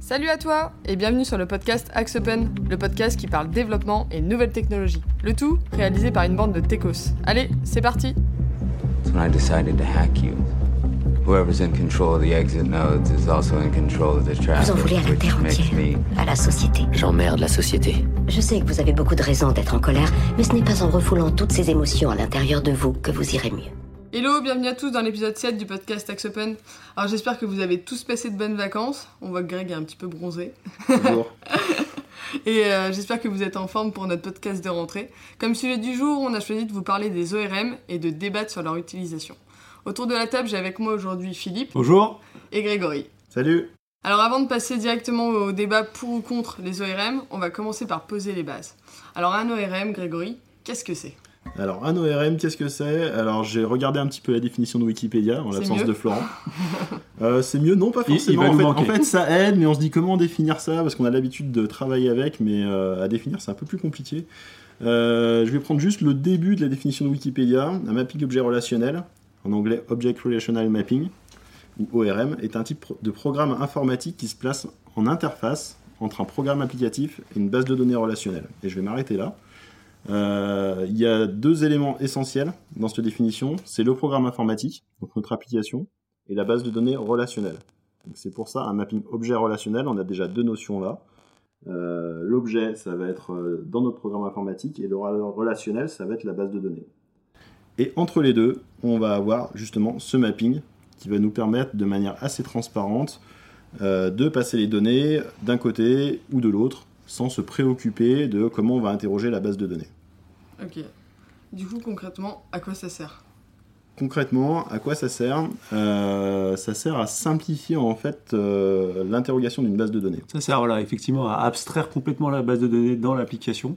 Salut à toi et bienvenue sur le podcast Axe Open, le podcast qui parle développement et nouvelles technologies. Le tout réalisé par une bande de techos. Allez, c'est parti That's when I decided to hack you. Whoever's in control of the exit nodes is also in control of the traffic, Vous en voulez à la terre entière, me à la société. J'emmerde la société. Je sais que vous avez beaucoup de raisons d'être en colère, mais ce n'est pas en refoulant toutes ces émotions à l'intérieur de vous que vous irez mieux. Hello, bienvenue à tous dans l'épisode 7 du podcast Axe Open. Alors j'espère que vous avez tous passé de bonnes vacances. On voit que Greg est un petit peu bronzé. Bonjour. Et euh, j'espère que vous êtes en forme pour notre podcast de rentrée. Comme sujet du jour, on a choisi de vous parler des ORM et de débattre sur leur utilisation. Autour de la table, j'ai avec moi aujourd'hui Philippe Bonjour. et Grégory. Salut. Alors avant de passer directement au débat pour ou contre les ORM, on va commencer par poser les bases. Alors un ORM, Grégory, qu'est-ce que c'est? Alors, un ORM, qu'est-ce que c'est? Alors, j'ai regardé un petit peu la définition de Wikipédia, en l'absence de Florent. Euh, c'est mieux, non, pas Il- il forcément. va en, fait, manquer. en fait, ça aide, mais on se dit comment définir ça Parce qu'on a l'habitude de travailler avec, mais euh, à définir, c'est un peu plus compliqué. Euh, je vais prendre juste le début de la définition de Wikipédia. Un mapping objet relationnel, en anglais Object Relational Mapping, ou ORM, est un type de programme informatique qui se place en interface entre un programme applicatif et une base de données relationnelle. Et je vais m'arrêter là. Euh, il y a deux éléments essentiels dans cette définition. C'est le programme informatique, donc notre application, et la base de données relationnelle. C'est pour ça un mapping objet relationnel. On a déjà deux notions là. Euh, L'objet, ça va être euh, dans notre programme informatique, et le rela- relationnel, ça va être la base de données. Et entre les deux, on va avoir justement ce mapping qui va nous permettre de manière assez transparente de passer les données d'un côté ou de l'autre sans se préoccuper de comment on va interroger la base de données. Ok. Du coup, concrètement, à quoi ça sert? Concrètement, à quoi ça sert? Euh, Ça sert à simplifier en fait euh, l'interrogation d'une base de données. Ça sert voilà, effectivement à abstraire complètement la base de données dans l'application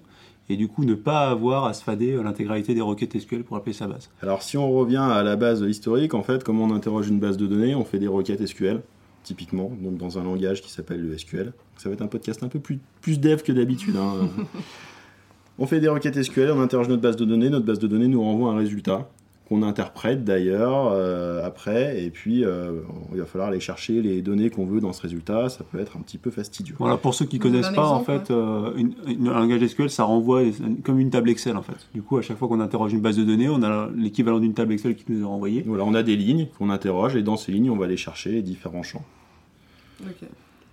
et du coup ne pas avoir à se fader euh, l'intégralité des requêtes SQL pour appeler sa base. Alors si on revient à la base historique, en fait, comment on interroge une base de données? On fait des requêtes SQL, typiquement, donc dans un langage qui s'appelle le SQL. Ça va être un podcast un peu plus, plus dev que d'habitude. hein. on fait des requêtes SQL, on interroge notre base de données, notre base de données nous renvoie un résultat qu'on interprète d'ailleurs euh, après, et puis euh, il va falloir aller chercher les données qu'on veut dans ce résultat, ça peut être un petit peu fastidieux. Voilà, pour ceux qui Vous connaissent pas, en fait, euh, une- une- un langage SQL, ça renvoie comme une table Excel, en fait. Du coup, à chaque fois qu'on interroge une base de données, on a l'équivalent d'une table Excel qui nous est renvoyée. Voilà, on a des lignes qu'on interroge, et dans ces lignes, on va aller chercher les différents champs. Ok.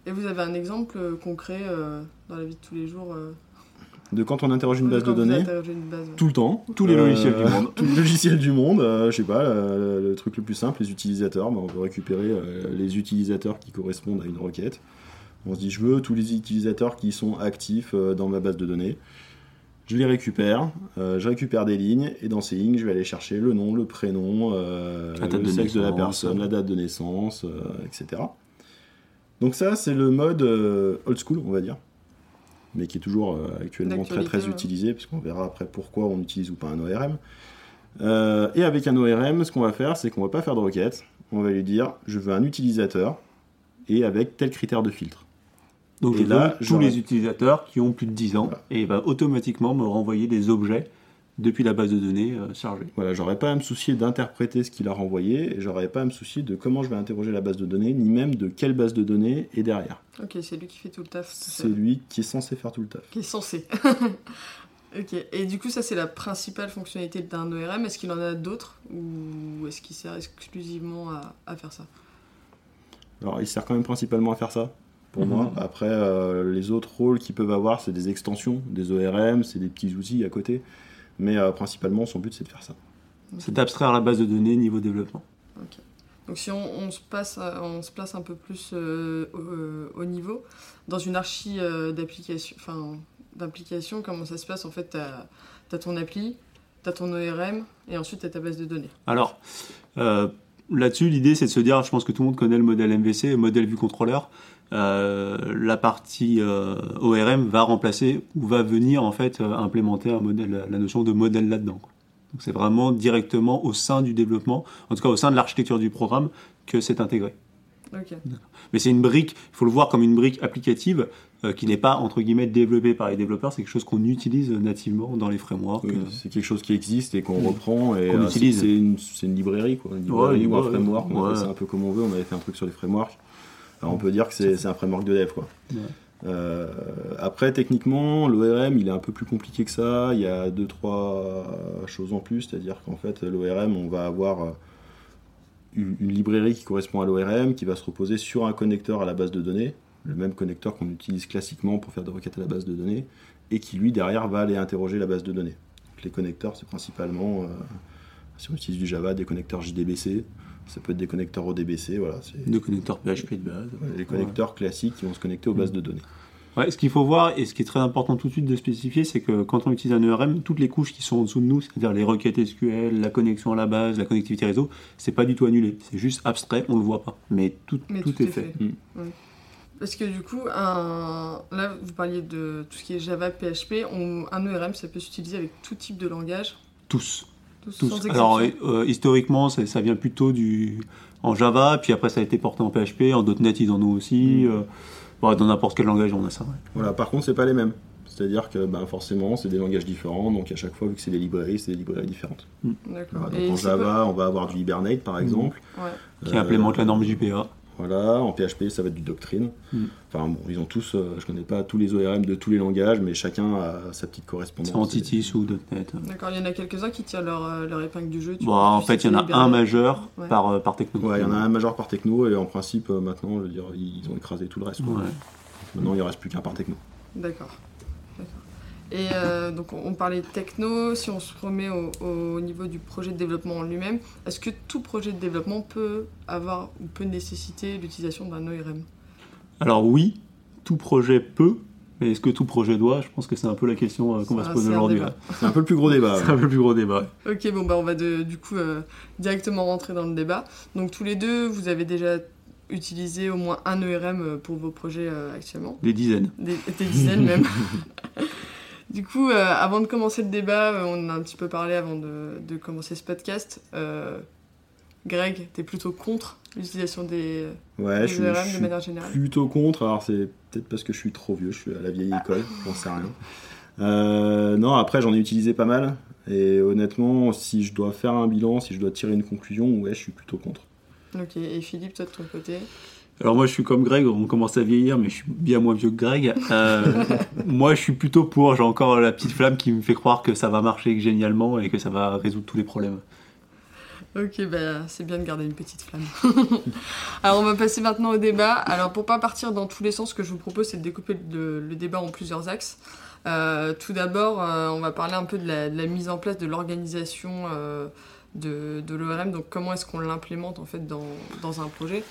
Et vous avez un exemple euh, concret euh, dans la vie de tous les jours euh, De quand on interroge une base de données interrogez une base, ouais. tout le temps. Tous les logiciels du monde. Tous les logiciels du monde. euh, je sais pas, le, le truc le plus simple, les utilisateurs. bah, on peut récupérer euh, les utilisateurs qui correspondent à une requête. On se dit, je veux tous les utilisateurs qui sont actifs euh, dans ma base de données. Je les récupère, euh, je récupère des lignes, et dans ces lignes, je vais aller chercher le nom, le prénom, euh, La date le de sexe de la personne, la date de naissance, euh, etc. Donc ça, c'est le mode euh, old school, on va dire, mais qui est toujours euh, actuellement très très ouais. utilisé, puisqu'on verra après pourquoi on utilise ou pas un ORM. Euh, et avec un ORM, ce qu'on va faire, c'est qu'on va pas faire de requête, on va lui dire, je veux un utilisateur, et avec tel critère de filtre. Donc, Et je là, veux tous les utilisateurs qui ont plus de 10 ans Voilà. et il va automatiquement me renvoyer des objets depuis la base de données euh, chargée. Voilà, j'aurais pas à me soucier d'interpréter ce qu'il a renvoyé, et j'aurais pas à me soucier de comment je vais interroger la base de données, ni même de quelle base de données est derrière. Ok, c'est lui qui fait tout le taf. C'est lui qui est censé faire tout le taf. Qui est censé. ok, et du coup, ça, c'est la principale fonctionnalité d'un ORM. Est-ce qu'il en a d'autres Ou est-ce qu'il sert exclusivement à, à faire ça? Alors, il sert quand même principalement à faire ça, pour Mhm. moi. Après, euh, les autres rôles qu'ils peuvent avoir, c'est des extensions, des ORM, c'est des petits outils à côté. Mais euh, principalement, son but, c'est de faire ça. C'est d'abstraire la base de données niveau développement. Donc si on, on se passe, à- on se place un peu plus euh, au, euh, au niveau, dans une archi euh, d'application, enfin d'implication, comment ça se passe? En fait, tu as, ton appli, tu as ton ORM, et ensuite tu as ta base de données. Alors, euh, là-dessus, l'idée, c'est de se dire, je pense que tout le monde connaît le modèle MVC, le modèle vue contrôleur. Euh, la partie euh, ORM va remplacer ou va venir en fait euh, implémenter un modèle, la notion de modèle là-dedans. Donc c'est vraiment directement au sein du développement, en tout cas au sein de l'architecture du programme, que c'est intégré. Mais c'est une brique, il faut le voir comme une brique applicative euh, qui n'est pas entre guillemets développée par les développeurs, c'est quelque chose qu'on utilise nativement dans les frameworks. Oui, c'est quelque chose qui existe et qu'on reprend. Et Qu'on utilise. C'est une, librairie, quoi. Une librairie Ouais, ou un ouais, framework. On ouais. appelle ça un peu comme on veut. On avait fait un truc sur les frameworks. Alors, on peut dire que c'est un framework de dev. Quoi. Ouais. Euh, après, techniquement, l'ORM, il est un peu plus compliqué que ça. Il y a deux, trois choses en plus. C'est-à-dire qu'en fait, l'ORM, on va avoir euh, une une librairie qui correspond à l'ORM, qui va se reposer sur un connecteur à la base de données, le même connecteur qu'on utilise classiquement pour faire des requêtes à la base de données, et qui, lui, derrière, va aller interroger la base de données. Donc, les connecteurs, c'est principalement, euh, si on utilise du Java, des connecteurs JDBC. Ça peut être des connecteurs ODBC, voilà. C'est De connecteurs PHP de base. les connecteurs classiques qui vont se connecter aux bases de données. Ouais, ce qu'il faut voir, et ce qui est très important tout de suite de spécifier, c'est que quand on utilise un ERM, toutes les couches qui sont en dessous de nous, c'est-à-dire les requêtes SQL, la connexion à la base, la connectivité réseau, c'est pas du tout annulé. C'est juste abstrait, on le voit pas. Mais tout, Mais tout, est fait. Mm. Parce que du coup, un... là, vous parliez de tout ce qui est Java, PHP. On... Un ERM, ça peut s'utiliser avec tout type de langage. Tous. Tous, tous. sans exception. Alors, euh, historiquement, ça, ça vient plutôt du en Java, puis après ça a été porté en PHP, en .NET ils en ont aussi. Mm. euh, dans n'importe quel langage on a ça. ouais. Voilà, par contre, c'est pas les mêmes. C'est-à-dire que ben, forcément, c'est des langages différents, donc à chaque fois, vu que c'est des librairies, c'est des librairies différentes. D'accord. Voilà, Et donc en Java, on va avoir du Hibernate, par exemple. quoi Ouais. Qui Euh, implémente la norme JPA. Voilà, en PHP, ça va être du Doctrine. Mm. Enfin bon, ils ont tous, euh, je connais pas tous les ORM de tous les langages, mais chacun a sa petite correspondance. C'est Entities ou .NET. D'accord, il y en a quelques-uns qui tirent leur, euh, leur épingle du jeu. tu Bon, vois, en fait, il y en a un majeur Ouais. par, euh, par techno. Ouais, il y en a un majeur par techno, et en principe, euh, maintenant, je veux dire, ils ont écrasé tout le reste. quoi. Ouais. Maintenant, il ne reste plus qu'un par techno. D'accord. Et euh, donc on on parlait de techno, si on se remet au, au niveau du projet de développement en lui-même, est-ce que tout projet de développement peut avoir ou peut nécessiter l'utilisation d'un ORM Alors oui, tout projet peut, mais est-ce que tout projet doit? Je pense que c'est un peu la question euh, qu'on va se poser aujourd'hui. C'est un peu le plus gros débat. C'est un peu le plus gros débat. ouais. Ok, bon bah on va de- du coup euh, directement rentrer dans le débat. Donc tous les deux, vous avez déjà utilisé au moins un ERM pour vos projets euh, actuellement, Des dizaines. des, des dizaines même. du coup, euh, avant de commencer le débat, euh, on en a un petit peu parlé avant de, de commencer ce podcast. Euh, Greg, t'es plutôt contre l'utilisation des, Ouais, des je suis, je de suis manière générale plutôt contre. Alors, c'est peut-être parce que je suis trop vieux, je suis à la vieille école, j'en sais rien. Euh, non, après, j'en ai utilisé pas mal. Et honnêtement, si je dois faire un bilan, si je dois tirer une conclusion, ouais, je suis plutôt contre. Ok, et Philippe, toi de ton côté Alors moi je suis comme Greg, on commence à vieillir, mais je suis bien moins vieux que Greg. Euh, moi je suis plutôt pour, j'ai encore la petite flamme qui me fait croire que ça va marcher génialement et que ça va résoudre tous les problèmes. Ok, bah, c'est bien de garder une petite flamme. Alors, on va passer maintenant au débat. Alors, pour pas partir dans tous les sens, ce que je vous propose, c'est de découper le, débat en plusieurs axes. Euh, tout d'abord, euh, on va parler un peu de la, mise en place de l'organisation de, l'ORM. Donc, comment est-ce qu'on l'implémente en fait dans un projet?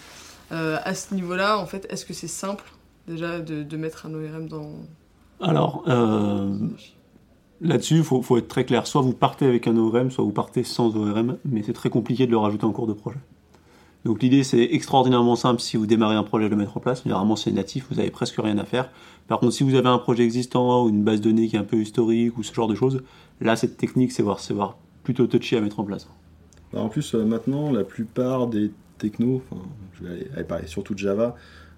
Euh, À ce niveau-là, en fait, est-ce que c'est simple déjà de, de mettre un ORM dans. Alors euh, là-dessus, il faut, faut être très clair. Soit vous partez avec un ORM, soit vous partez sans ORM, mais c'est très compliqué de le rajouter en cours de projet. Donc l'idée c'est extraordinairement simple si vous démarrez un projet de le mettre en place. Généralement c'est natif, vous avez presque rien à faire. Par contre si vous avez un projet existant ou une base de données qui est un peu historique ou ce genre de choses, là cette technique c'est voir, c'est voir plutôt touchy à mettre en place. Bah, en plus, euh, maintenant, la plupart des technos, enfin, je vais aller, aller parler surtout de Java,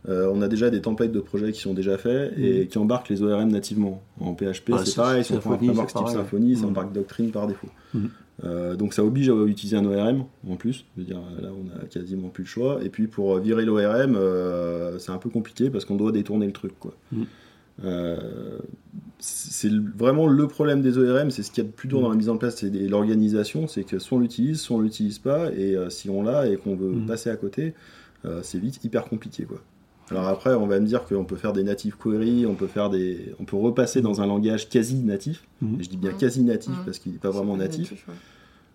euh, on a déjà des templates de projets qui sont déjà faits et qui embarquent les ORM nativement. En PHP, Ouais, c'est pareil, on prend un Symfony, ça Mhm. embarque Doctrine par défaut. Mhm. Euh, donc ça oblige à utiliser un ORM en plus. Je veux dire, là, on a quasiment plus le choix. Et puis pour virer l'ORM, euh, c'est un peu compliqué parce qu'on doit détourner le truc. Quoi. Euh, c'est vraiment le problème des ORM, c'est ce qu'il y a de plus dur dans la mise en place, des- l'organisation, c'est que soit on l'utilise, soit on l'utilise pas, et euh, si on l'a et qu'on veut Mhm. passer à côté, euh, c'est vite hyper compliqué quoi. Alors après, on va me dire qu'on peut faire des native queries, on peut faire des, on peut repasser dans un langage quasi natif. Et je dis bien quasi natif parce qu'il n'est pas vraiment natif. ouais.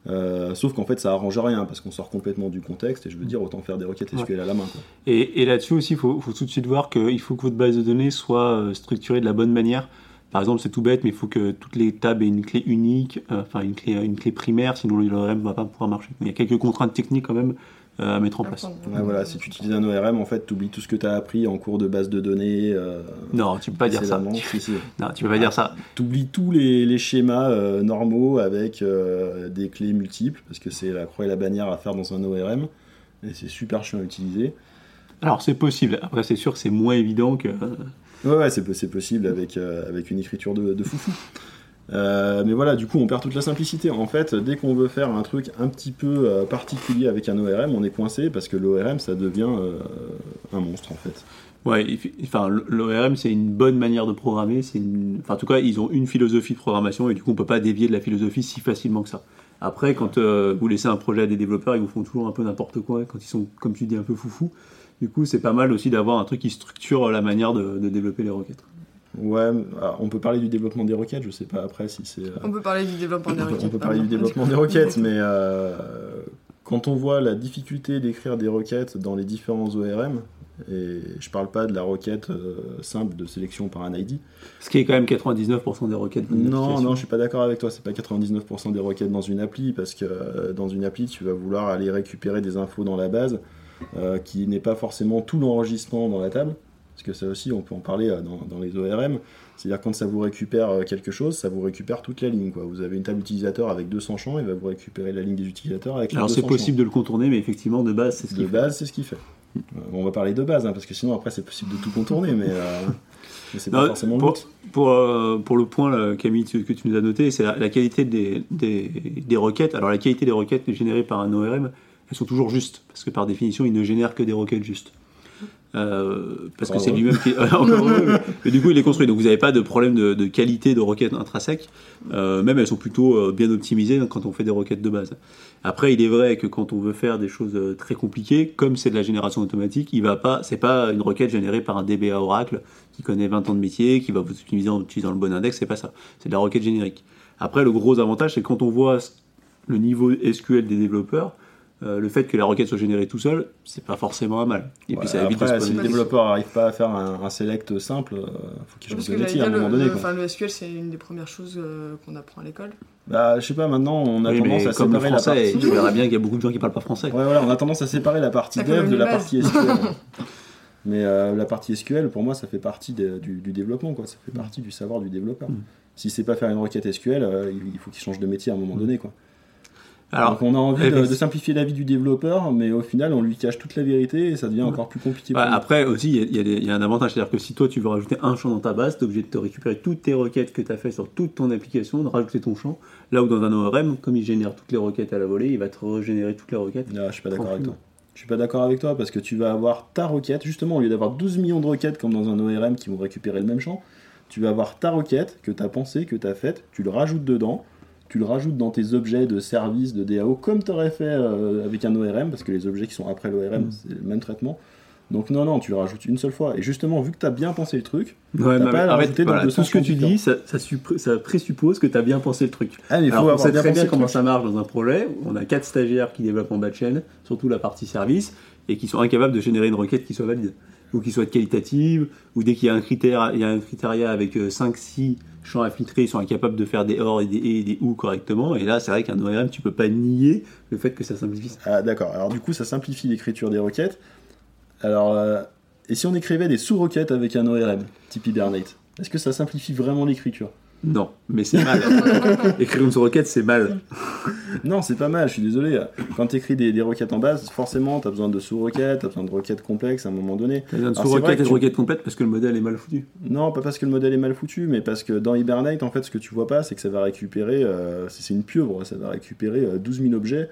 Euh, sauf qu'en fait, ça arrange rien parce qu'on sort complètement du contexte. Et je veux dire, autant faire des requêtes SQL à la main. Quoi. Et, et là-dessus aussi, il faut, faut tout de suite voir qu'il faut que votre base de données soit euh, structurée de la bonne manière. Par exemple, c'est tout bête, mais il faut que toutes les tables aient une clé unique, euh, enfin une clé, une clé primaire, sinon l'ORM ne va pas pouvoir marcher. Il y a quelques contraintes techniques quand même à mettre en place. Voilà, si tu utilises un ORM, en fait, tu oublies tout ce que tu as appris en cours de base de données. Euh, Non, tu peux pas dire ça. précédemment. Tu, Si, si. non, tu peux pas dire ça. T'oublies tous les, les schémas euh, normaux avec euh, des clés multiples, parce que c'est la croix et la bannière à faire dans un ORM, et c'est super chiant à utiliser. Alors c'est possible. Après, c'est sûr que c'est moins évident que. euh, Ouais, ouais, c'est, c'est possible avec, euh, avec une écriture de, de foufou. Euh, mais voilà, du coup, on perd toute la simplicité. En fait, dès qu'on veut faire un truc un petit peu euh, particulier avec un ORM, on est coincé parce que l'ORM, ça devient euh, un monstre en fait. Ouais, enfin, l'ORM, c'est une bonne manière de programmer. Enfin, en tout cas, ils ont une philosophie de programmation et du coup, on peut pas dévier de la philosophie si facilement que ça. Après, quand vous laissez un projet à des développeurs, ils vous font toujours un peu n'importe quoi quand ils sont, comme tu dis, un peu foufou. Du coup, c'est pas mal aussi d'avoir un truc qui structure la manière de développer les requêtes. Ouais, alors, on peut parler du développement des requêtes, je sais pas après si c'est. euh, On peut parler du développement des requêtes. on peut parler du développement des requêtes, mais euh, quand on voit la difficulté d'écrire des requêtes dans les différents ORM, et je parle pas de la requête euh, simple de sélection par un ID. Ce qui est quand même 99% des requêtes. Non, non, je suis pas d'accord avec toi. C'est pas 99% des requêtes dans une appli parce que euh, dans une appli, tu vas vouloir aller récupérer des infos dans la base euh, qui n'est pas forcément tout l'enregistrement dans la table. Parce que ça aussi, on peut en parler euh, dans, dans les ORM. C'est-à-dire quand ça vous récupère euh, quelque chose, ça vous récupère toute la ligne. Quoi. Vous avez une table utilisateur avec 200 champs, il va vous récupérer la ligne des utilisateurs avec Alors, 200 c'est possible de le contourner, mais effectivement, de base, c'est ce. De qu'il fait. base, c'est ce qu'il fait. Euh, on va parler de base, hein, parce que sinon après c'est possible de tout contourner, mais, euh, mais c'est pas Non, forcément le pour, but. pour, euh, pour le point, là, Camille, que tu nous as noté, c'est la, la qualité des, des, des requêtes. Alors, la qualité des requêtes générées par un ORM, elles sont toujours justes, parce que par définition, il ne génère que des requêtes justes. Euh, parce que c'est lui-même qui. encore heureux, mais, du coup, il est construit. Donc, vous n'avez pas de problème de, de qualité de requêtes intrinsèques. Euh, même elles sont plutôt euh, bien optimisées quand on fait des requêtes de base. Après, il est vrai que quand on veut faire des choses euh, très compliquées, comme c'est de la génération automatique, il va pas, c'est pas une requête générée par un DBA Oracle qui connaît 20 ans de métier, qui va vous optimiser en utilisant le bon index, c'est pas ça. C'est de la requête générique. Après, le gros avantage, c'est quand on voit le niveau SQL des développeurs, euh, le fait que la requête soit générée tout seul, c'est pas forcément un mal. Et puis Ouais, ça évite de après, se si le développeur n'arrive pas à faire un, un select simple, euh, faut qu'il change de métier à un moment donné. le- quoi. le SQL, c'est une des premières choses euh, qu'on apprend à l'école. Bah, je sais pas, maintenant on a Oui, tendance à comme le séparer la français, partie. tu verras bien qu'il y a beaucoup de gens qui parlent pas français. Ouais, voilà, on a tendance à séparer la partie La dev de la base. partie SQL. Mais euh, la partie SQL, pour moi, ça fait partie du, du développement, quoi. Ça fait partie du savoir du développeur. Mm. Si c'est pas faire une requête SQL, euh, il il faut qu'il change de métier à un moment donné, quoi. Alors, Donc on a envie de, effectivement. de simplifier la vie du développeur, mais au final, on lui cache toute la vérité et ça devient encore plus compliqué. Lui. après aussi, il y a- y, y un avantage, c'est-à-dire que si toi tu veux rajouter un champ dans ta base, tu es obligé de te récupérer toutes tes requêtes que tu as fait sur toute ton application, de rajouter ton champ. Là où dans un ORM, comme il génère toutes les requêtes à la volée, il va te régénérer toutes les requêtes. Ah, je suis pas d'accord avec toi. Je suis pas d'accord avec toi parce que tu vas avoir ta requête, justement, au lieu d'avoir 12 millions de requêtes comme dans un ORM qui vont récupérer le même champ, tu vas avoir ta requête que tu as pensée, que tu as faite, tu le rajoutes dedans, tu le rajoutes dans tes objets de service, de DAO, comme tu aurais fait euh, avec un ORM, parce que les objets qui sont après l'ORM, Mm. c'est le même traitement. Donc non, non, tu le rajoutes une seule fois. Et justement, vu que tu as bien pensé le truc, Ouais, mais pas dans voilà, 200 tout ce que tu dis, ça, ça, présuppose que tu as bien pensé le truc. ah, mais il faut Alors, on sait bien très bien comment ça marche dans un projet. On a quatre stagiaires qui développent en back-end, surtout la partie service, et qui sont incapables de générer une requête qui soit valide, ou qui soit qualitative, ou dès qu'il y a un critère, avec 5-6 champs à filtrer, ils sont incapables de faire des or et des et des ou correctement. Et là, c'est vrai qu'un ORM, tu peux pas nier le fait que ça simplifie. Ah d'accord, alors du coup ça simplifie l'écriture des requêtes. Alors, euh, et si on écrivait des sous-requêtes avec un ORM, type Hibernate Est-ce que ça simplifie vraiment l'écriture? Non, mais c'est mal. Écrire une requête, c'est mal. Non, c'est pas mal, je suis désolé. Quand tu écris des, des requêtes en base, forcément tu as besoin de sous-requêtes, tu as besoin de requêtes complexes à un moment donné. T'as besoin de Alors, c'est vrai sous-requête que et de tu- requête complète parce que le modèle est mal foutu. Non, pas parce que le modèle est mal foutu, mais parce que dans Hibernate, en fait, ce que tu vois pas, c'est que ça va récupérer, euh, c'est c'est une pieuvre, ça va récupérer euh, 12 000 objets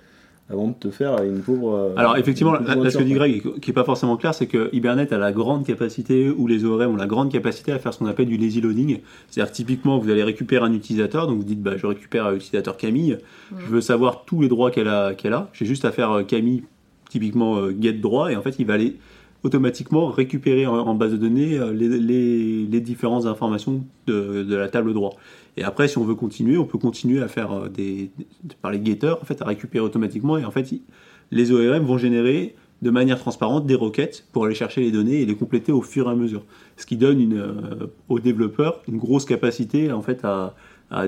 avant de te faire une pauvre. euh, Alors effectivement, là, ce que dit Greg, qui est pas forcément clair, c'est que Hibernate a la grande capacité, ou les ORM ont la grande capacité à faire ce qu'on appelle du lazy loading. C'est-à-dire typiquement, vous allez récupérer un utilisateur, donc vous dites, bah, je récupère l'utilisateur Camille, je veux savoir tous les droits qu'elle a, qu'elle a. J'ai juste à faire euh, Camille, typiquement euh, get droit, et en fait, il va aller automatiquement récupérer en, base de données les, les- les différentes informations de, de la table droit. Et après, si on veut continuer, on peut continuer à faire euh, des, par les getters, en fait, à récupérer automatiquement. Et en fait, les ORM vont générer de manière transparente des requêtes pour aller chercher les données et les compléter au fur et à mesure. Ce qui donne euh, aux développeurs une grosse capacité en fait à,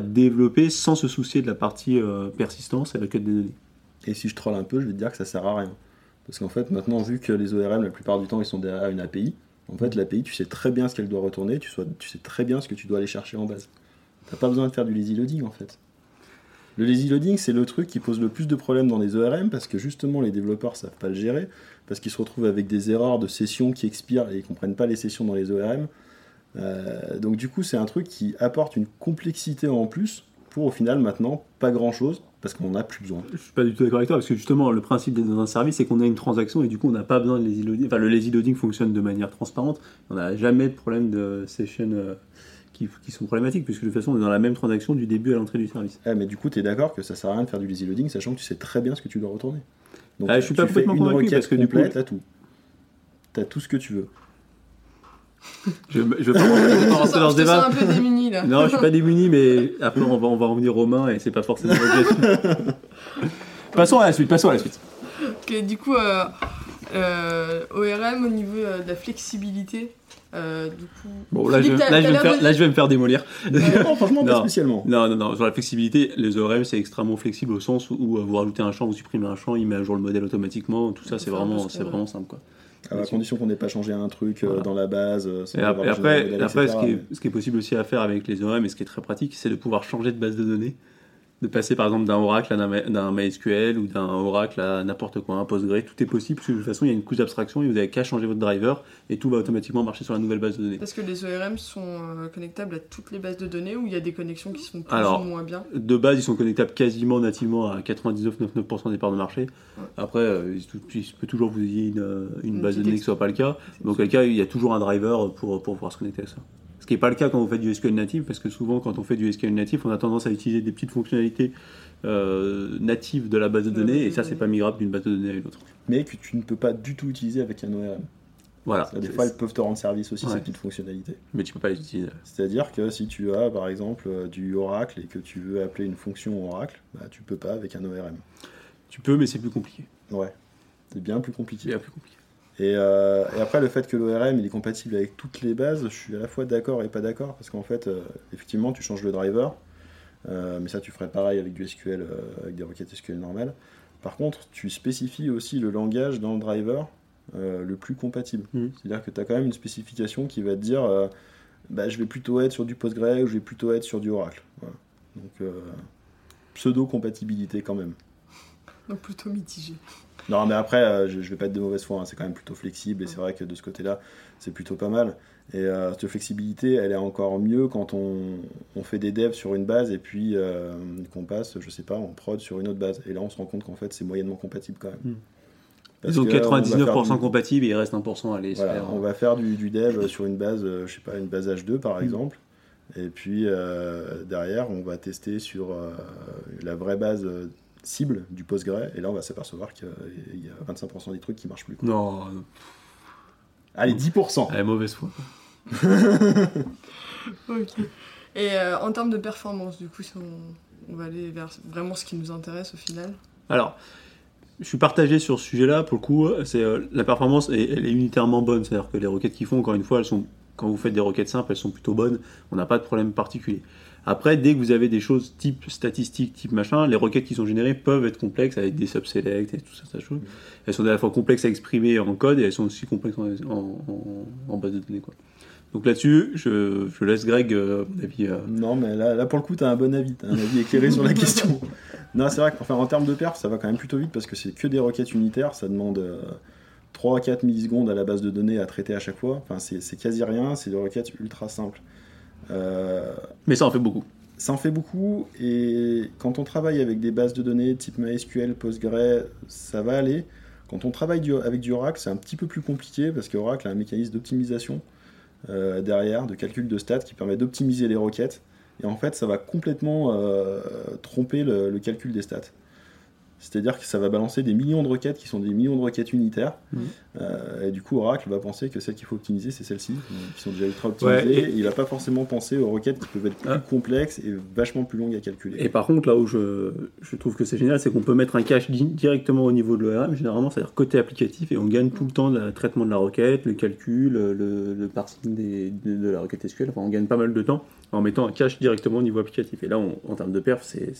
développer sans se soucier de la partie euh, persistance et requête des données. Et si je troll un peu, je vais te dire que ça sert à rien. Parce qu'en fait, maintenant, vu que les ORM, la plupart du temps, ils sont derrière une API, en fait, l'API, tu sais très bien ce qu'elle doit retourner, tu sais très bien ce que tu dois aller chercher en base. T'as pas besoin de faire du lazy loading, en fait. Le lazy loading, c'est le truc qui pose le plus de problèmes dans les ORM parce que justement, les développeurs savent pas le gérer, parce qu'ils se retrouvent avec des erreurs de sessions qui expirent et ils comprennent pas les sessions dans les ORM. Euh, donc du coup, c'est un truc qui apporte une complexité en plus pour au final maintenant pas grand chose parce qu'on n'a plus besoin. Je suis pas du tout d'accord avec toi parce que justement le principe d'être dans un service c'est qu'on a une transaction et du coup on n'a pas besoin de lazy loading. Enfin le lazy loading fonctionne de manière transparente. On n'a jamais de problème de session euh, qui, qui sont problématiques puisque de toute façon on est dans la même transaction du début à l'entrée du service. Ah, mais du coup, tu es d'accord que ça sert à rien de faire du lazy loading sachant que tu sais très bien ce que tu dois retourner. Donc, Ah, je suis tu pas fais complètement une convaincu, requête parce que du coup- t'as tout. T'as tout ce que tu veux. Je, je veux pas, rentrer dans ce débat. un peu démuni là. Non, je suis pas démuni, mais après on va, on va revenir aux mains et c'est pas forcément. Passons à la suite, passons à la suite. Ok, du coup, euh, euh, ORM au niveau euh, de la flexibilité, euh, du coup. Bon, là, je, Philippe, là, je vais me faire, de- là je vais me faire démolir. non, franchement, pas Non. spécialement. Non, non, non, sur la flexibilité, les ORM c'est extrêmement flexible au sens où, euh, vous rajoutez un champ, vous supprimez un champ, il met à jour le modèle automatiquement, tout ça c'est vraiment, ce c'est vraiment simple quoi. À la condition qu'on n'ait pas changé un truc euh, Voilà. dans la base. Et, ap- après, modèle, après ce, etc., qui est, mais- ce qui est possible aussi à faire avec les ORM et ce qui est très pratique, c'est de pouvoir changer de base de données, de passer par exemple d'un Oracle à d'un MySQL ou d'un Oracle à n'importe quoi, un Postgre, tout est possible parce que de toute façon il y a une couche d'abstraction et vous n'avez qu'à changer votre driver et tout va automatiquement marcher sur la nouvelle base de données. Parce que les ORM sont euh, connectables à toutes les bases de données ou il y a des connexions qui sont plus Alors, ou moins bien? De base, ils sont connectables quasiment nativement à 99,99% des parts de marché. Ouais. Après, euh, il, se- peut toujours vous ayez une, euh, une Une base de données qui soit pas le cas. Mais auquel cas, il y a toujours un driver pour, pour pouvoir se connecter à ça. Ce qui n'est pas le cas quand vous faites du SQL native, parce que souvent, quand on fait du SQL native, on a tendance à utiliser des petites fonctionnalités euh, natives de la base de données, et ça, c'est pas migrable d'une base de données à une autre. Mais que tu ne peux pas du tout utiliser avec un ORM. Voilà. Des fois, elles peuvent te rendre service aussi, Ouais. ces petites fonctionnalités. Mais tu peux pas les utiliser. C'est-à-dire que si tu as par exemple euh, du Oracle et que tu veux appeler une fonction Oracle, bah, tu peux pas avec un ORM. Tu peux, mais c'est plus compliqué. Ouais, c'est bien plus compliqué. bien plus compliqué. Et, euh, et après, le fait que l'ORM il est compatible avec toutes les bases, je suis à la fois d'accord et pas d'accord parce qu'en fait, euh, effectivement, tu changes le driver, euh, mais ça tu ferais pareil avec du SQL, euh, avec des requêtes SQL normales. Par contre, tu spécifies aussi le langage dans le driver euh, le plus compatible. Mhm. C'est-à-dire que tu as quand même une spécification qui va te dire euh, bah, je vais plutôt être sur du Postgre ou je vais plutôt être sur du Oracle. Voilà. Donc, euh, pseudo-compatibilité quand même. Donc plutôt mitigé. Non, mais après, euh, je, je vais pas être de mauvaise foi, hein, c'est quand même plutôt flexible et c'est vrai que de ce côté-là, c'est plutôt pas mal. Et euh, cette flexibilité, elle est encore mieux quand on, on fait des devs sur une base et puis euh, qu'on passe, je sais pas, en prod sur une autre base. Et là, on se rend compte qu'en fait, c'est moyennement compatible quand même. Hmm. Parce faire 99% du- compatibles et il reste 1% à aller voilà, faire. on va faire du, du dev sur une base, je sais pas, une base H2 par Mm. exemple. Et puis euh, derrière, on va tester sur la vraie base cible du Postgre. Et là, on va s'apercevoir qu'il y a 25% des trucs qui marchent plus. quoi. Non, Allez, 10%. elle est mauvaise foi. Ok. Et euh, en termes de performance, du coup, si on, on va aller vers vraiment ce qui nous intéresse au final. Alors, je suis partagé sur ce sujet-là. Pour le coup, c'est euh, la performance, est- elle est unitairement bonne. C'est-à-dire que les requêtes qu'ils font, encore une fois, elles sont, quand vous faites des requêtes simples, elles sont plutôt bonnes. On n'a pas de problème particulier. Après, dès que vous avez des choses type statistiques, type machin, les requêtes qui sont générées peuvent être complexes avec des subselects et tout ça, ça chose. Elles sont à la fois complexes à exprimer en code et elles sont aussi complexes en, en- en- en base de données. Quoi. Donc là-dessus, je, je laisse Greg, euh, mon avis, euh, Non, mais là, là pour le coup, tu as un bon avis. Tu un avis éclairé sur la question. Non, c'est vrai qu'enfin, en termes de perf, ça va quand même plutôt vite parce que c'est que des requêtes unitaires. Ça demande euh, 3 à 4 millisecondes à la base de données à traiter à chaque fois. Enfin, c'est quasi rien. C'est des requêtes ultra simples. Euh, mais ça en fait beaucoup. ça en fait beaucoup et quand on travaille avec des bases de données type MySQL, Postgre, ça va aller. Quand on travaille du- avec du Oracle, c'est un petit peu plus compliqué parce qu'Oracle a un mécanisme d'optimisation euh, derrière, de calcul de stats qui permet d'optimiser les requêtes. Et en fait, ça va complètement euh, tromper le, le calcul des stats. C'est-à-dire que ça va balancer des millions de requêtes qui sont des millions de requêtes unitaires. Mhm. Euh, et du coup, Oracle va penser que celles qu'il faut optimiser, c'est celles-ci, euh, qui sont déjà ultra optimisées. Ouais, et- et il va pas forcément penser aux requêtes qui peuvent être plus Ah. complexes et vachement plus longues à calculer. Et par contre, là où je, je trouve que c'est génial, c'est qu'on peut mettre un cache di- directement au niveau de l'ORM, généralement, c'est-à-dire côté applicatif, et on gagne tout le temps le traitement de la requête, le calcul, le, le parsing des- de, de la requête SQL. Enfin, on gagne pas mal de temps en mettant un cache directement au niveau applicatif. Et là, on- en termes de perf, c'est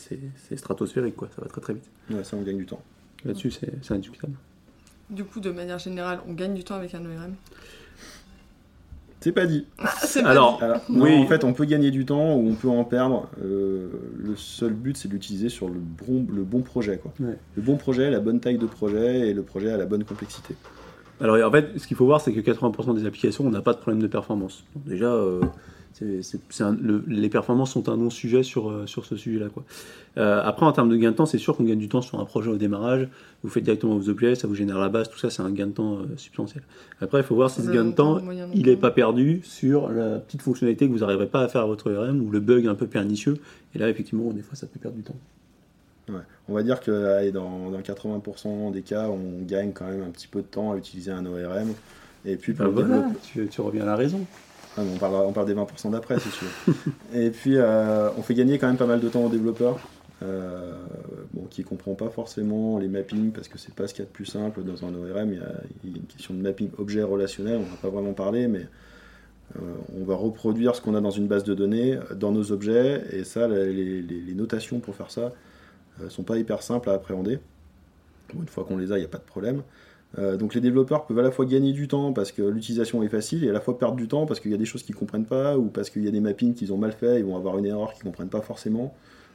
stratosphérique, quoi. Ça va très très vite. Ouais, ça, on gagne du temps. Là-dessus, c'est c'est indiscutable. Du coup, de manière générale, on gagne du temps avec un ORM. C'est pas dit. C'est pas Alors, Alors, Oui. en fait, on peut gagner du temps ou on peut en perdre. Euh, le seul but, c'est de l'utiliser sur le bon, le bon projet. Quoi. Ouais. Le bon projet, la bonne taille de projet et le projet à la bonne complexité. Alors en fait, ce qu'il faut voir, c'est que 80% des applications, on n'a pas de problème de performance. Donc, déjà, euh, c'est- c'est- c'est un- le- les performances sont un non-sujet sur, euh, sur ce sujet-là. quoi. Euh, après, en termes de gain de temps, c'est sûr qu'on gagne du temps sur un projet au démarrage. Vous faites directement vos objets, ça vous génère la base, tout ça, c'est un gain de temps euh, substantiel. Après, il faut voir si ce gain de temps, il n'est pas perdu sur la petite fonctionnalité que vous n'arriverez pas à faire à votre ORM ou le bug un peu pernicieux. Et là, effectivement, des fois, ça peut perdre du temps. Ouais. On va dire que allez, dans, dans 80% des cas, on gagne quand même un petit peu de temps à utiliser un ORM. Et puis pour Bah, voilà, tu reviens à la raison. Ah, on, parle, on parle des 20% d'après, c'est sûr. Et puis, euh, on fait gagner quand même pas mal de temps aux développeurs, euh, bon, qui comprend pas forcément les mappings, parce que c'est pas ce qu'il y a de plus simple dans un ORM. Il y a, une question de mapping objet relationnel, on n'a pas vraiment parlé, mais euh, on va reproduire ce qu'on a dans une base de données dans nos objets, et ça, les, notations pour faire ça ne sont pas hyper simples à appréhender. Une fois qu'on les a, il n'y a pas de problème. Euh, donc les développeurs peuvent à la fois gagner du temps parce que l'utilisation est facile et à la fois perdre du temps parce qu'il y a des choses qu'ils comprennent pas ou parce qu'il y a des mappings qu'ils ont mal fait, ils vont avoir une erreur qu'ils comprennent pas forcément.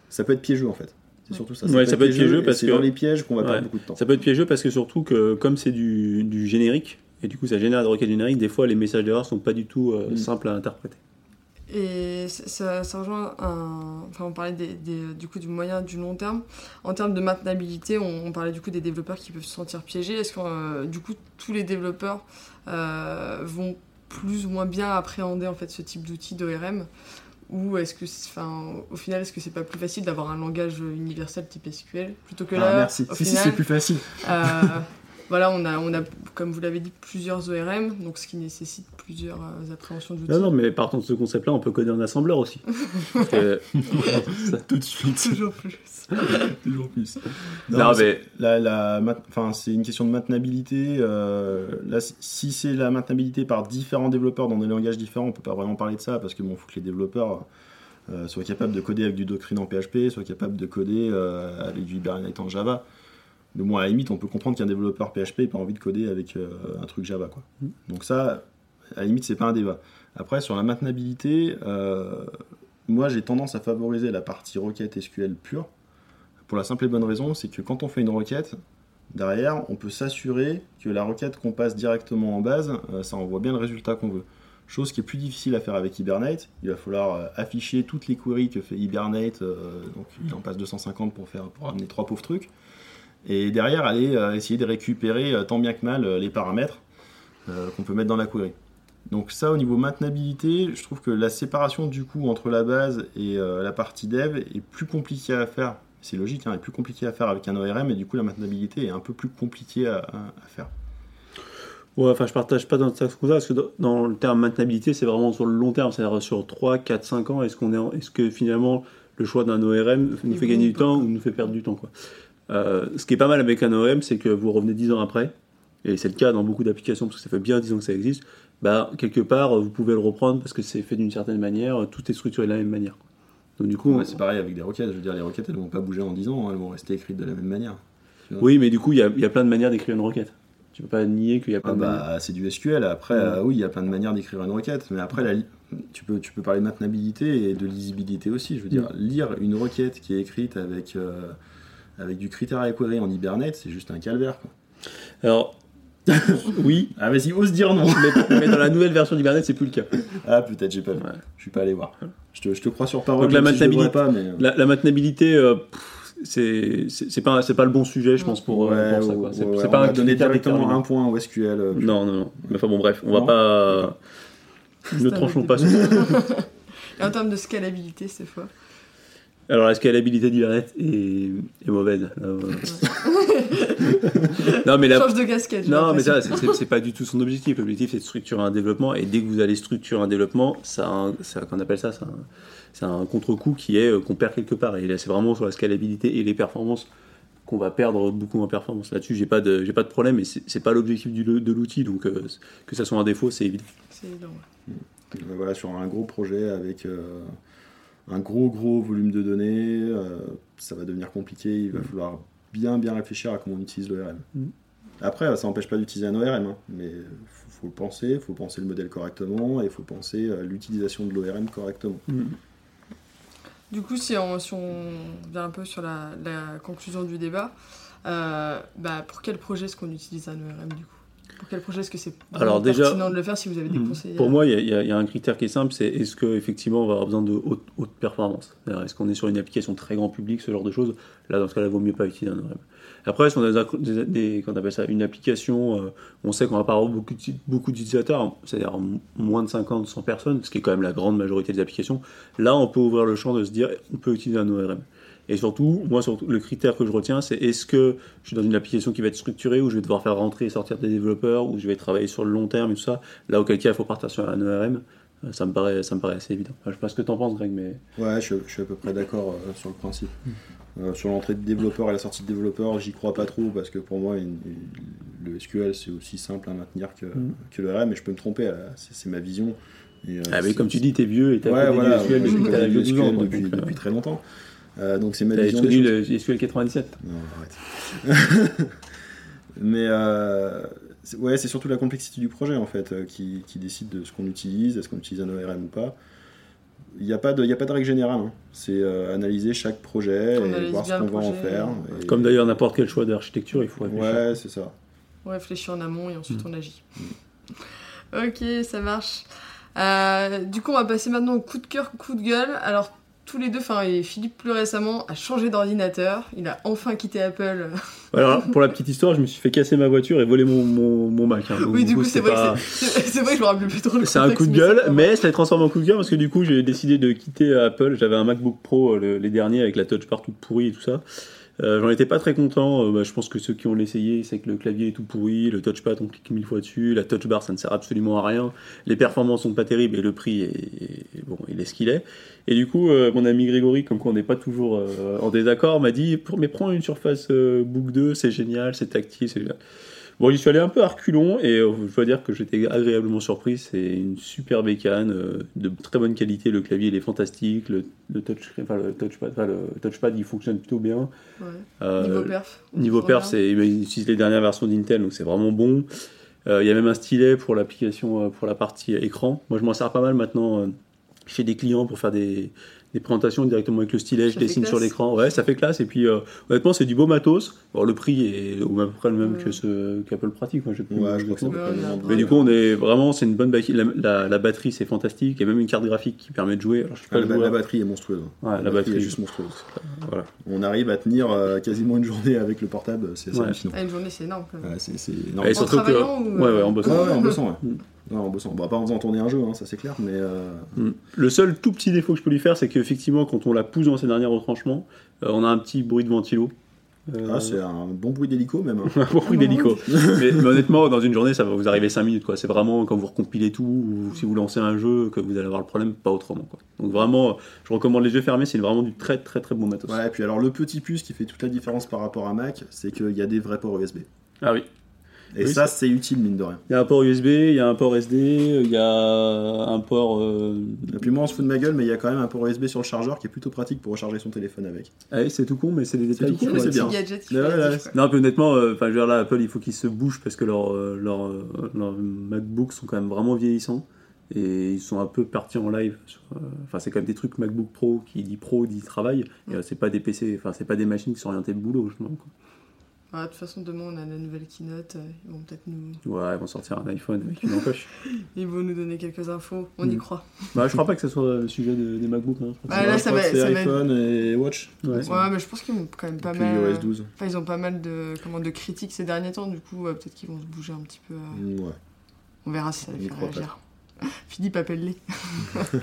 Ça peut être piégeux en fait. C'est surtout ça. Ouais, ça peut être piégeux parce c'est que- dans les pièges qu'on va Ouais. perdre beaucoup de temps. Ça peut être piégeux parce que surtout que comme c'est du, du générique, et du coup ça génère des requêtes génériques, des fois les messages d'erreur sont pas du tout euh, Mm. simples à interpréter. Et ça- ça, rejoint un. Enfin, on parlait des, des- du coup du moyen du long terme. En termes de maintenabilité, on, on parlait du coup des développeurs qui peuvent se sentir piégés. Est-ce que euh, du coup tous les développeurs euh, vont plus ou moins bien appréhender en fait ce type d'outil d'ORM ou est-ce que, enfin, au final, est-ce que c'est pas plus facile d'avoir un langage universel type SQL plutôt que Ah, là, merci. au Si, si, final, c'est plus facile. euh, voilà, on a, on a, comme vous l'avez dit, plusieurs ORM, donc ce qui nécessite plusieurs euh, appréhensions d'outils. Non, non, mais partant de ce concept-là, on peut coder en assembleur aussi. Parce que- ça- Tout de suite. Toujours plus. Toujours plus. Non, c'est- mais La, la mat- enfin, c'est une question de maintenabilité. euh, là, si- si c'est la maintenabilité par différents développeurs dans des langages différents, on peut pas vraiment parler de ça parce que bon, faut que les développeurs euh, soient capables de coder avec du Doctrine en PHP, soient capables de coder euh, avec du Hibernate en Java. Mais bon, à la limite, on peut comprendre qu'un développeur PHP n'ait pas envie de coder avec euh, un truc Java, quoi. Mm. Donc ça, à la limite, c'est pas un débat. Après, sur la maintenabilité, euh, moi, j'ai tendance à favoriser la partie requête SQL pure. Pour la simple et bonne raison, c'est que quand on fait une requête, derrière, on peut s'assurer que la requête qu'on passe directement en base, euh, ça envoie bien le résultat qu'on veut. Chose qui est plus difficile à faire avec Hibernate. Il va falloir afficher toutes les queries que fait Hibernate, donc il en passe 250 pour, faire, pour amener trois pauvres trucs. Et derrière, aller euh, essayer de récupérer euh, tant bien que mal euh, les paramètres euh, qu'on peut mettre dans la query. Donc ça, au niveau maintenabilité, je trouve que la séparation du coup entre la base et euh, la partie dev est plus compliquée à faire. C'est logique, hein, est plus compliquée à faire avec un ORM et du coup la maintenabilité est un peu plus compliquée à, à- à faire. Ouais, enfin, je partage pas dans ce sens parce que dans, le terme maintenabilité, c'est vraiment sur le long terme, c'est-à-dire sur 3, 4, 5 ans. Est-ce qu'on est, en- est-ce que finalement le choix d'un ORM nous fait gagner du temps ou nous fait perdre du temps quoi. Euh, Ce qui est pas mal avec un ORM, c'est que vous revenez 10 ans après, et c'est le cas dans beaucoup d'applications parce que ça fait bien 10 ans que ça existe. Bah, quelque part, vous pouvez le reprendre parce que c'est fait d'une certaine manière, tout est structuré de la même manière. Donc du coup, Ouais, c'est pareil avec des requêtes. Je veux dire, les requêtes elles vont pas bouger en 10 ans, hein, elles vont rester écrites de la même manière. oui, mais du coup, il y a, il y a plein de manières d'écrire une requête. Tu peux pas nier qu'il y a plein Ah de manières. bah, c'est du SQL. Après, Ouais. euh, oui, il y a plein de manières d'écrire une requête, mais après, la tu, peux, tu peux parler de maintenabilité et de lisibilité aussi. Je veux dire, lire une requête qui est écrite avec, euh, avec du critère à query en Hibernate, c'est juste un calvaire. quoi. Alors, oui, Ah, vas-y, ose dire non mais, mais dans la nouvelle version d'Hibernate, c'est plus le cas. Ah, peut-être, j'ai pas vu. Ouais. Je suis pas allé voir. Je te, je te crois sur parole. Donc la même si maintenabilité- pas, mais... La, la maintenabilité, euh, pff, c'est c'est c'est pas, c'est pas le bon sujet, je pense, pour, euh, Ouais, pour. C'est ouais, c'est on pas va un donner directement un point au SQL. euh, Non, non, non. Mais enfin bon, bref, on va Non pas. Ne C'est un tranchons pas sur ça. Et en termes de scalabilité, cette fois. Alors, la scalabilité d'Hibernate est, est mauvaise? Euh. non, mais la, Change de casquette. Non, mais ça, c'est- pas du tout son objectif. L'objectif, c'est de structurer un développement. Et dès que vous allez structurer un développement, ça, a un- ça qu'on appelle ça, c'est un, contre-coup qui est euh, qu'on perd quelque part. Et là, c'est vraiment sur la scalabilité et les performances qu'on va perdre beaucoup en performance. Là-dessus, j'ai pas de, j'ai pas de problème. Et c'est pas l'objectif du- de l'outil. Donc, euh, que ça soit un défaut, c'est évident. C'est évident. ouais. Euh, Voilà, sur un gros projet avec euh, un gros gros volume de données, euh, ça va devenir compliqué. Il va falloir bien bien réfléchir à comment on utilise l'ORM. Mm. Après, ça n'empêche pas d'utiliser un ORM, hein, mais faut, faut le penser, il faut penser le modèle correctement et il faut penser à l'utilisation de l'ORM correctement. Du coup, si on, si on vient un peu sur la, la conclusion du débat, euh, bah, pour quel projet est-ce qu'on utilise un ORM du coup? Pour quel projet est-ce que c'est Alors, déjà, pertinent de le faire si vous avez des Mhm. conseils Pour moi, il y, a- y y un critère qui est simple, c'est est-ce qu'effectivement on va avoir besoin de haute, haute performance? Est-ce qu'on est sur une application très grand public, ce genre de choses? Là, dans ce cas-là, il vaut mieux pas utiliser un ORM. Après, si on a des, des- qu'on appelle ça, une application, euh, on sait qu'on va pas avoir beaucoup, beaucoup d'utilisateurs, c'est-à-dire moins de 50, 100 personnes, ce qui est quand même la grande majorité des applications. Là, on peut ouvrir le champ de se dire on peut utiliser un ORM. Et surtout, moi, surtout, le critère que je retiens, c'est est-ce que je suis dans une application qui va être structurée, où je vais devoir faire rentrer et sortir des développeurs, où je vais travailler sur le long terme et tout ça. Là, auquel cas, il faut partir sur un. Euh, Ça me paraît, ça me paraît assez évident. Enfin, je sais pas ce que t'en penses, Greg, mais Ouais, je, je suis à peu près d'accord euh, sur le principe. Euh, sur l'entrée de développeur et la sortie de développeur, j'y crois pas trop parce que pour moi, une- une- le SQL c'est aussi simple à maintenir que, Mm. que le RM, mais je peux me tromper, c'est ma vision. Et, euh, ah, mais comme tu dis, t'es vieux et t'as ouais, voilà, SQL depuis j'ai que t'as connu vieux le 12 ans. SQL quoi. depuis, euh, depuis très longtemps. Euh, donc c'est ma vision. choses. le SQL 97. Non, arrête. Mais euh, c'est- ouais, c'est surtout la complexité du projet en fait euh, qui, qui décide de ce qu'on utilise, est-ce qu'on utilise un ORM ou pas. Il n'y a, pas de- il y a pas de règle générale. hein. C'est euh, analyser chaque projet On et voir ce qu'on va en faire. Et- Comme d'ailleurs n'importe quel choix d'architecture, il faut réfléchir. Ouais, c'est ça. On réfléchit en amont et ensuite Mm. on agit. Ok, ça marche. Euh, du coup, on va passer maintenant au coup de cœur, coup de gueule. Alors, tous les deux, enfin, et Philippe plus récemment, a changé d'ordinateur. Il a enfin quitté Apple. Alors, pour la petite histoire, je me suis fait casser ma voiture et voler mon, mon, mon Mac. hein. Donc, oui, du coup, c'est vrai, pas- que vrai que je me rappelle plus trop le C'est un coup de gueule, mais ça s'est transformé en coup de gueule parce que du coup j'ai décidé de quitter Apple. J'avais un MacBook Pro euh, le- les derniers avec la touch bar toute pourrie et tout ça. Euh, J'en étais pas très content. Euh, bah, je pense que ceux qui ont l'essayé, c'est que le clavier est tout pourri, le touchpad on clique mille fois dessus, la touch bar ça ne sert absolument à rien, les performances sont pas terribles et le prix est, bon, il est ce qu'il est. Et du coup, euh, mon ami Grégory, comme quoi on n'est pas toujours en désaccord, m'a dit mais prends une Surface Book 2, c'est génial, c'est tactile, c'est génial. Bon, j'y suis allé un peu à reculons et euh, je dois dire que j'étais agréablement surpris. C'est une super bécane, euh, de très bonne qualité. Le clavier il est fantastique, le, le touch, enfin, le touchpad, enfin, le touchpad il fonctionne plutôt bien. Ouais. Euh, Niveau perf. Niveau perf, c'est, ils utilisent les dernières versions d'Intel, donc c'est vraiment bon. Euh, Il y a même un stylet pour l'application, pour la partie écran. Moi, je m'en sers pas mal maintenant chez des clients pour faire des, des présentations directement avec le stylet. Je dessine sur l'écran. Ouais, ça fait classe. Et puis, euh, honnêtement, c'est du beau matos. Le prix est au même près le même Ouais. que ce qu'Apple pratique. Moi, j'ai plus Ouais, je crois que Ouais, Mais du coup, on est vraiment, c'est une bonne ba- la, la, la batterie, c'est fantastique. Il y a même une carte graphique qui permet de jouer. Alors, je suis Ah, pas la, batterie est monstrueuse. Ouais, la est batterie. juste monstrueuse. Voilà. On arrive à tenir euh, quasiment une journée avec le portable, c'est assez Ouais. hallucinant. Ah, une journée, c'est énorme quand même. Ouais, c'est Et énorme. surtout que, travaillant ou, ouais, euh, ouais, en bossant. Ouais, ouais, en bossant, Ouais, en bossant. Bon, pas en faisant tourner un jeu, hein, ça c'est clair, mais euh, Mm. Le seul tout petit défaut que je peux lui faire, c'est qu'effectivement, quand on la pousse dans ses derniers retranchements, euh, on a un petit bruit de ventilo. Euh, ah, c'est un bon bruit d'hélico même. hein. un bon bruit d'hélico. mais, mais honnêtement, dans une journée, ça va vous arriver 5 minutes. quoi. C'est vraiment quand vous recompilez tout, ou si vous lancez un jeu, que vous allez avoir le problème, pas autrement. Quoi. Donc vraiment, je recommande les yeux fermés, c'est vraiment du très très très bon matos. Ouais, et puis alors le petit plus qui fait toute la différence par rapport à Mac, c'est qu'il y a des vrais ports USB. Ah oui. Et Oui, ça, c'est utile, mine de rien. Il y a un port USB, il y a un port SD, il y a un port. euh, Et puis moi, on se fout de ma gueule, mais il y a quand même un port USB sur le chargeur qui est plutôt pratique pour recharger son téléphone avec. ah, c'est tout con, mais c'est des détails qui mais c'est bien. gadget. Non, puis honnêtement, euh, enfin, je veux dire, là, Apple, il faut qu'ils se bougent parce que leurs euh, leurs, euh, leurs MacBooks sont quand même vraiment vieillissants et ils sont un peu partis en live. euh, Enfin, c'est quand même des trucs MacBook Pro qui dit pro dit travail. Et, euh, c'est pas des PC, enfin, c'est pas des machines qui sont orientées boulot. Je quoi. Ah, de toute façon, demain, on a la nouvelle keynote. euh, Ils vont peut-être nous... Ouais, ils vont sortir un iPhone avec une encoche. Ils vont nous donner quelques infos. On y Mm. croit. bah, je crois pas que ce soit le sujet de- des MacBooks. hein. Je crois que Ah, c'est- là, ça va- c'est ça va iPhone et Watch. Ouais. Ouais, mais je pense qu'ils vont quand même pas Puis mal... iOS 12. Enfin, ils ont pas mal de, comment, de critiques ces derniers temps. Du coup, euh, peut-être qu'ils vont se bouger un petit peu. euh, Ouais. On verra si ça les fait réagir. Philippe, appelle-les.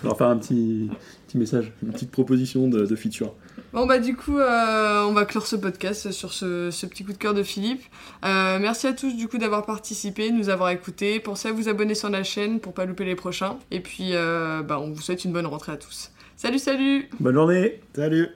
Leur faire un petit, petit message. Une petite proposition de, de feature. Bon bah du coup euh, on va clore ce podcast sur ce, ce petit coup de cœur de Philippe. Euh, merci à tous du coup d'avoir participé, de nous avoir écoutés. Pensez à vous abonner sur la chaîne pour pas louper les prochains. Et puis euh, bah, on vous souhaite une bonne rentrée à tous. Salut salut Bonne journée Salut